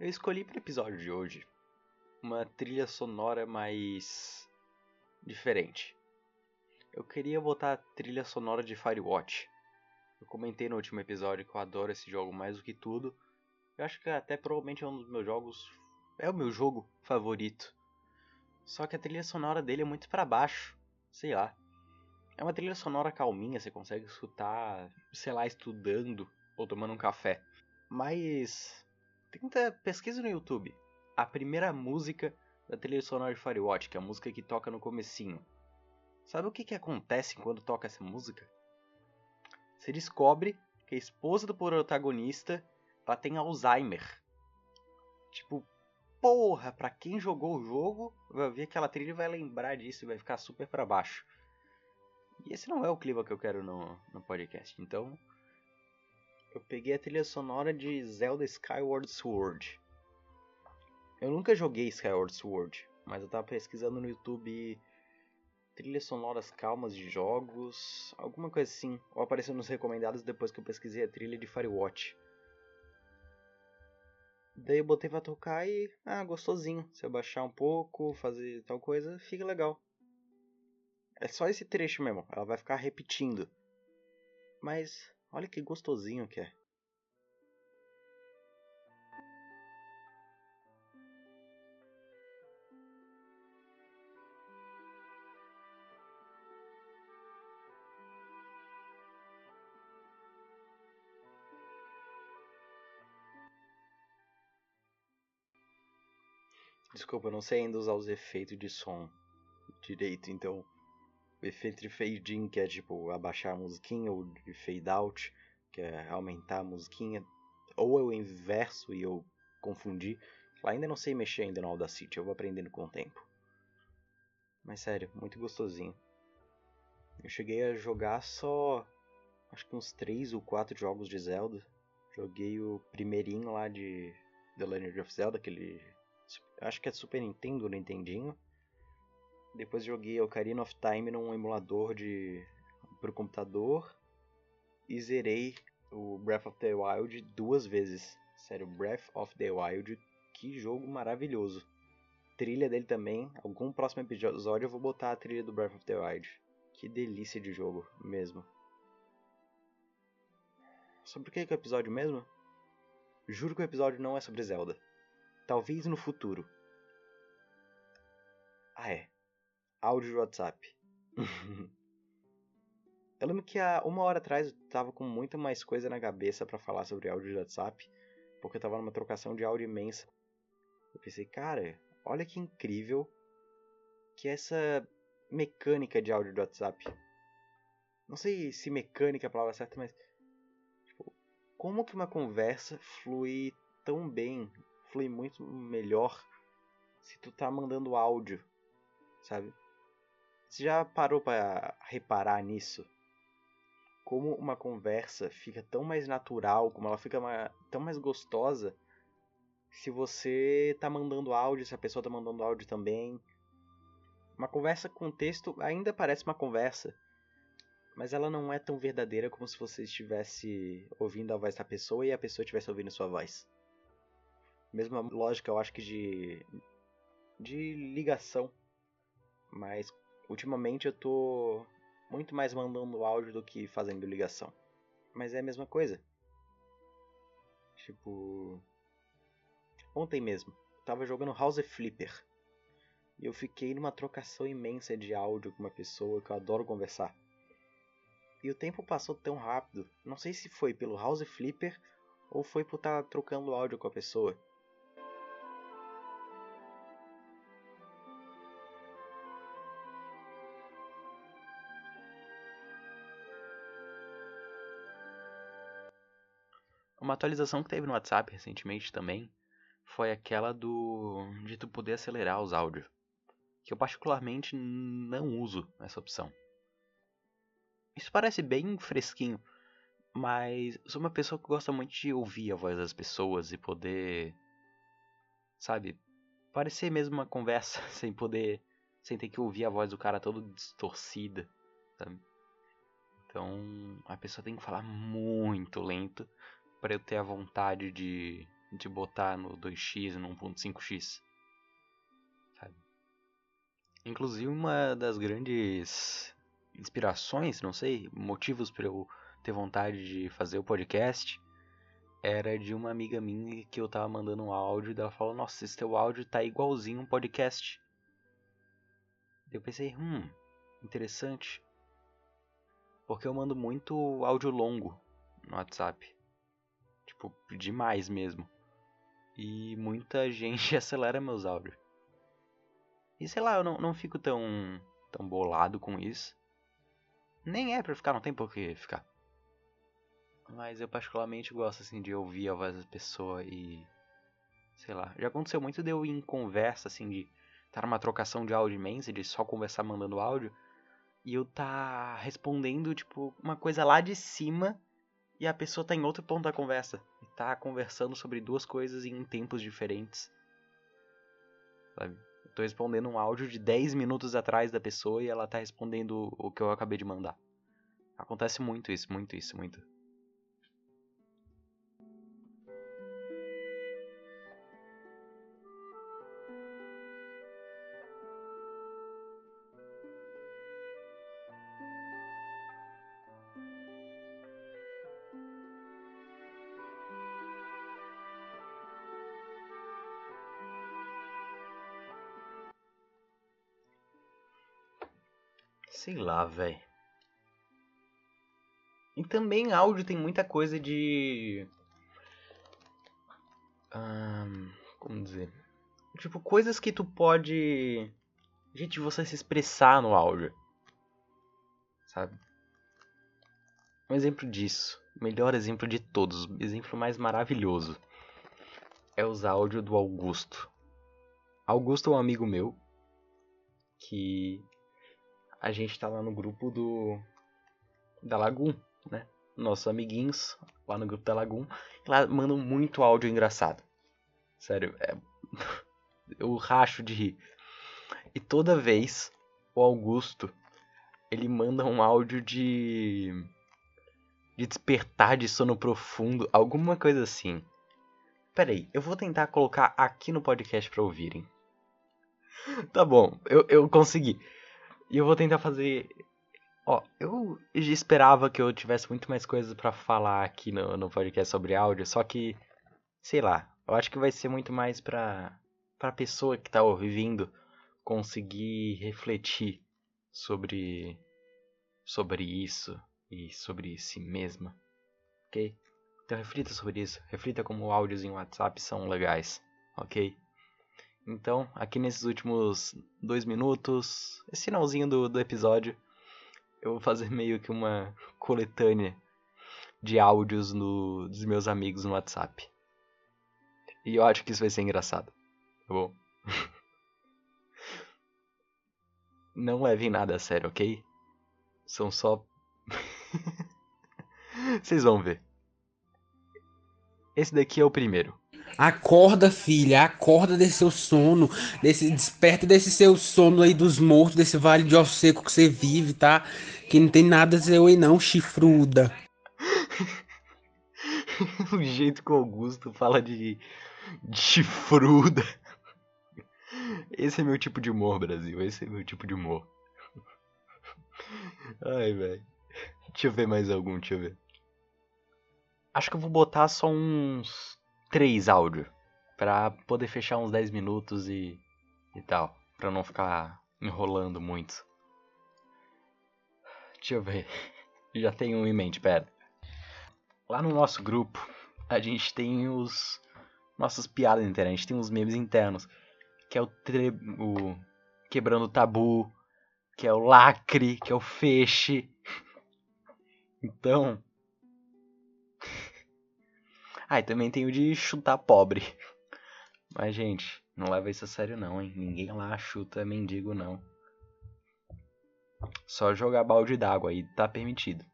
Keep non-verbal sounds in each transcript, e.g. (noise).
Eu escolhi para o episódio de hoje uma trilha sonora mais diferente. Eu queria botar a trilha sonora de Firewatch. Eu comentei no último episódio que eu adoro esse jogo mais do que tudo. Eu acho que até provavelmente é um dos meus jogos. É o meu jogo favorito. Só que a trilha sonora dele é muito para baixo. Sei lá. É uma trilha sonora calminha, você consegue escutar, sei lá, estudando ou tomando um café. Mas Tenta pesquisa no YouTube. A primeira música da trilha sonora de Firewatch, que é a música que toca no comecinho. Sabe o que, que acontece quando toca essa música? Você descobre que a esposa do protagonista ela tem Alzheimer. Tipo, porra, pra quem jogou o jogo, vai ver aquela trilha e vai lembrar disso e vai ficar super para baixo. E esse não é o clima que eu quero no, no podcast. Então, eu peguei a trilha sonora de Zelda Skyward Sword. Eu nunca joguei Skyward Sword, mas eu tava pesquisando no YouTube trilhas sonoras calmas de jogos, alguma coisa assim. Ou apareceu nos recomendados depois que eu pesquisei a trilha de Firewatch. Daí eu botei pra tocar e. Ah, gostosinho. Se eu baixar um pouco, fazer tal coisa, fica legal. É só esse trecho mesmo, ela vai ficar repetindo. Mas Olha que gostosinho que é. Desculpa, eu não sei ainda usar os efeitos de som direito, então o efeito de fade in, que é tipo abaixar a musiquinha, ou de fade out, que é aumentar a musiquinha, ou eu inverso e eu confundi. Ainda não sei mexer ainda no Audacity, eu vou aprendendo com o tempo. Mas sério, muito gostosinho. Eu cheguei a jogar só acho que uns 3 ou 4 jogos de Zelda. Joguei o primeirinho lá de The Legend of Zelda, aquele acho que é Super Nintendo, Nintendinho. Depois joguei Ocarina of Time num emulador de pro computador e zerei o Breath of the Wild duas vezes. Sério, Breath of the Wild, que jogo maravilhoso. Trilha dele também. Algum próximo episódio eu vou botar a trilha do Breath of the Wild. Que delícia de jogo mesmo. Sobre o que é, que é o episódio mesmo? Juro que o episódio não é sobre Zelda. Talvez no futuro. Ah é áudio de WhatsApp. (laughs) eu lembro que há uma hora atrás eu tava com muita mais coisa na cabeça para falar sobre áudio de WhatsApp, porque eu tava numa trocação de áudio imensa. Eu pensei, cara, olha que incrível que essa mecânica de áudio de WhatsApp. Não sei se mecânica é a palavra certa, mas tipo, como que uma conversa flui tão bem, flui muito melhor se tu tá mandando áudio, sabe? Você já parou para reparar nisso? Como uma conversa fica tão mais natural, como ela fica tão mais gostosa se você tá mandando áudio, se a pessoa tá mandando áudio também. Uma conversa com texto ainda parece uma conversa, mas ela não é tão verdadeira como se você estivesse ouvindo a voz da pessoa e a pessoa estivesse ouvindo sua voz. Mesma lógica, eu acho que de de ligação, mas Ultimamente eu tô muito mais mandando áudio do que fazendo ligação. Mas é a mesma coisa. Tipo. Ontem mesmo, tava jogando House Flipper. E eu fiquei numa trocação imensa de áudio com uma pessoa que eu adoro conversar. E o tempo passou tão rápido. Não sei se foi pelo House Flipper ou foi por estar tá trocando áudio com a pessoa. Uma atualização que teve no WhatsApp recentemente também foi aquela do de tu poder acelerar os áudios, que eu particularmente não uso essa opção. Isso parece bem fresquinho, mas sou uma pessoa que gosta muito de ouvir a voz das pessoas e poder, sabe, parecer mesmo uma conversa (laughs) sem poder, sem ter que ouvir a voz do cara toda distorcida, sabe? Então a pessoa tem que falar muito lento para eu ter a vontade de, de botar no 2x, no 1.5x. Sabe? Inclusive uma das grandes inspirações, não sei, motivos para eu ter vontade de fazer o podcast era de uma amiga minha que eu tava mandando um áudio e ela falou: Nossa, esse teu áudio tá igualzinho um podcast. Eu pensei: Hum, interessante. Porque eu mando muito áudio longo no WhatsApp. Tipo, demais mesmo. E muita (laughs) gente acelera meus áudios. E sei lá, eu não, não fico tão, tão bolado com isso. Nem é pra ficar, não tem por que ficar. Mas eu particularmente gosto assim de ouvir a voz da pessoa e. Sei lá. Já aconteceu muito de eu ir em conversa, assim, de estar numa trocação de áudio imensa, de só conversar mandando áudio e eu tá respondendo, tipo, uma coisa lá de cima e a pessoa tá em outro ponto da conversa. E tá conversando sobre duas coisas em tempos diferentes. Sabe? Eu tô respondendo um áudio de 10 minutos atrás da pessoa e ela tá respondendo o que eu acabei de mandar. Acontece muito isso, muito isso, muito. Sei lá, velho. E também áudio tem muita coisa de. Como dizer? Tipo, coisas que tu pode. Gente, você se expressar no áudio. Sabe? Um exemplo disso. Melhor exemplo de todos. Exemplo mais maravilhoso. É os áudios do Augusto. Augusto é um amigo meu. Que a gente tá lá no grupo do da Lagoon, né? Nossos amiguinhos lá no grupo da Lagoon, lá mandam muito áudio engraçado. Sério, é (laughs) eu racho de rir. E toda vez o Augusto ele manda um áudio de de despertar de sono profundo, alguma coisa assim. Peraí, eu vou tentar colocar aqui no podcast para ouvirem. Tá bom, eu, eu consegui. E eu vou tentar fazer. Ó, eu esperava que eu tivesse muito mais coisas para falar aqui no, no podcast sobre áudio, só que. Sei lá, eu acho que vai ser muito mais pra, pra pessoa que tá ouvindo conseguir refletir sobre. sobre isso e sobre si mesma. Ok? Então reflita sobre isso. Reflita como áudios em WhatsApp são legais. Ok? Então, aqui nesses últimos dois minutos, esse finalzinho do, do episódio, eu vou fazer meio que uma coletânea de áudios no, dos meus amigos no WhatsApp. E eu acho que isso vai ser engraçado, tá bom? (laughs) Não levem nada a sério, ok? São só. (laughs) Vocês vão ver. Esse daqui é o primeiro. Acorda, filha, acorda desse seu sono, desse desperta desse seu sono aí dos mortos, desse vale de osso seco que você vive, tá? Que não tem nada a dizer oi não, chifruda. (laughs) o jeito que o Augusto fala de, de chifruda. Esse é meu tipo de humor, Brasil. Esse é meu tipo de humor. Ai, velho. Deixa eu ver mais algum, deixa eu ver. Acho que eu vou botar só uns três áudios para poder fechar uns 10 minutos e, e tal, para não ficar enrolando muito. Deixa eu ver. (laughs) Já tenho um em mente, pera. Lá no nosso grupo, a gente tem os nossas piadas internas, a gente tem os memes internos, que é o, tre... o quebrando o tabu, que é o lacre, que é o feixe. (laughs) Então, ah, e também tem o de chutar pobre. (laughs) Mas, gente, não leva isso a sério não, hein? Ninguém lá chuta mendigo, não. Só jogar balde d'água aí tá permitido.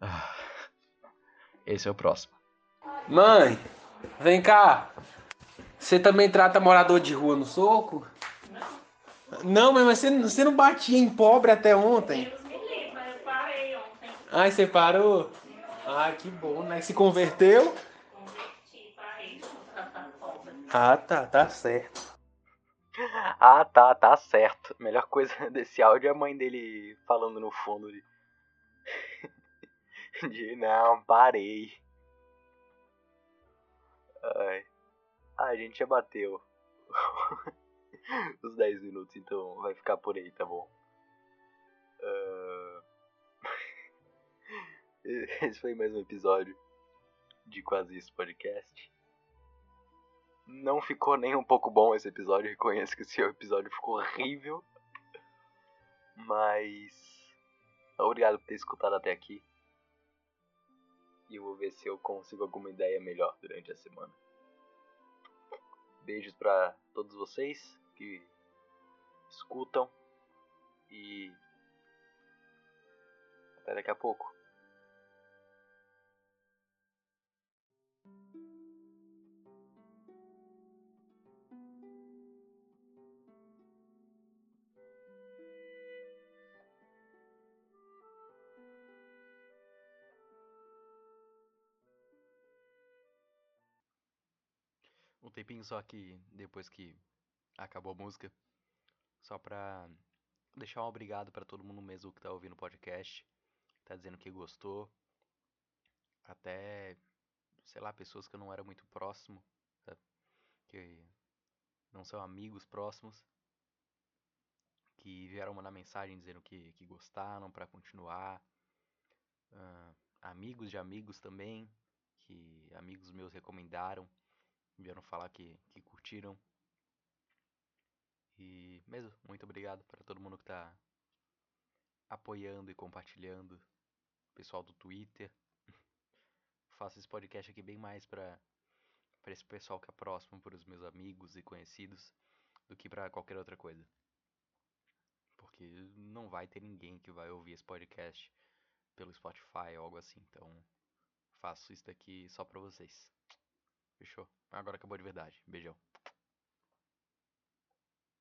Ah, esse é o próximo. Mãe, vem cá. Você também trata morador de rua no soco? Não. Não, mas você, você não batia em pobre até ontem? Deus me livre, mas eu parei ontem. Ai, você parou? Ah, que bom, né? Se converteu? Ah, tá, tá certo. Ah, tá, tá certo. Melhor coisa (laughs) desse áudio é a mãe dele falando no fundo de. (laughs) de não, parei. Ai. Ah, a gente já bateu (laughs) os 10 minutos, então vai ficar por aí, tá bom? (laughs) Esse foi mais um episódio de Quase Isso Podcast. Não ficou nem um pouco bom esse episódio, reconheço que esse episódio ficou horrível. Mas. Obrigado por ter escutado até aqui. E eu vou ver se eu consigo alguma ideia melhor durante a semana. Beijos pra todos vocês que escutam. E. Até daqui a pouco. Tempinho só que depois que acabou a música, só pra deixar um obrigado pra todo mundo mesmo que tá ouvindo o podcast, tá dizendo que gostou, até, sei lá, pessoas que eu não era muito próximo, sabe? que não são amigos próximos, que vieram mandar mensagem dizendo que, que gostaram pra continuar, ah, amigos de amigos também, que amigos meus recomendaram, vieram falar que, que curtiram. E mesmo, muito obrigado para todo mundo que tá apoiando e compartilhando. Pessoal do Twitter. (laughs) Faço esse podcast aqui bem mais para para esse pessoal que é próximo, para os meus amigos e conhecidos, do que para qualquer outra coisa. Porque não vai ter ninguém que vai ouvir esse podcast pelo Spotify ou algo assim. Então, faço isso daqui só pra vocês. Fechou? Agora acabou de verdade. Beijão.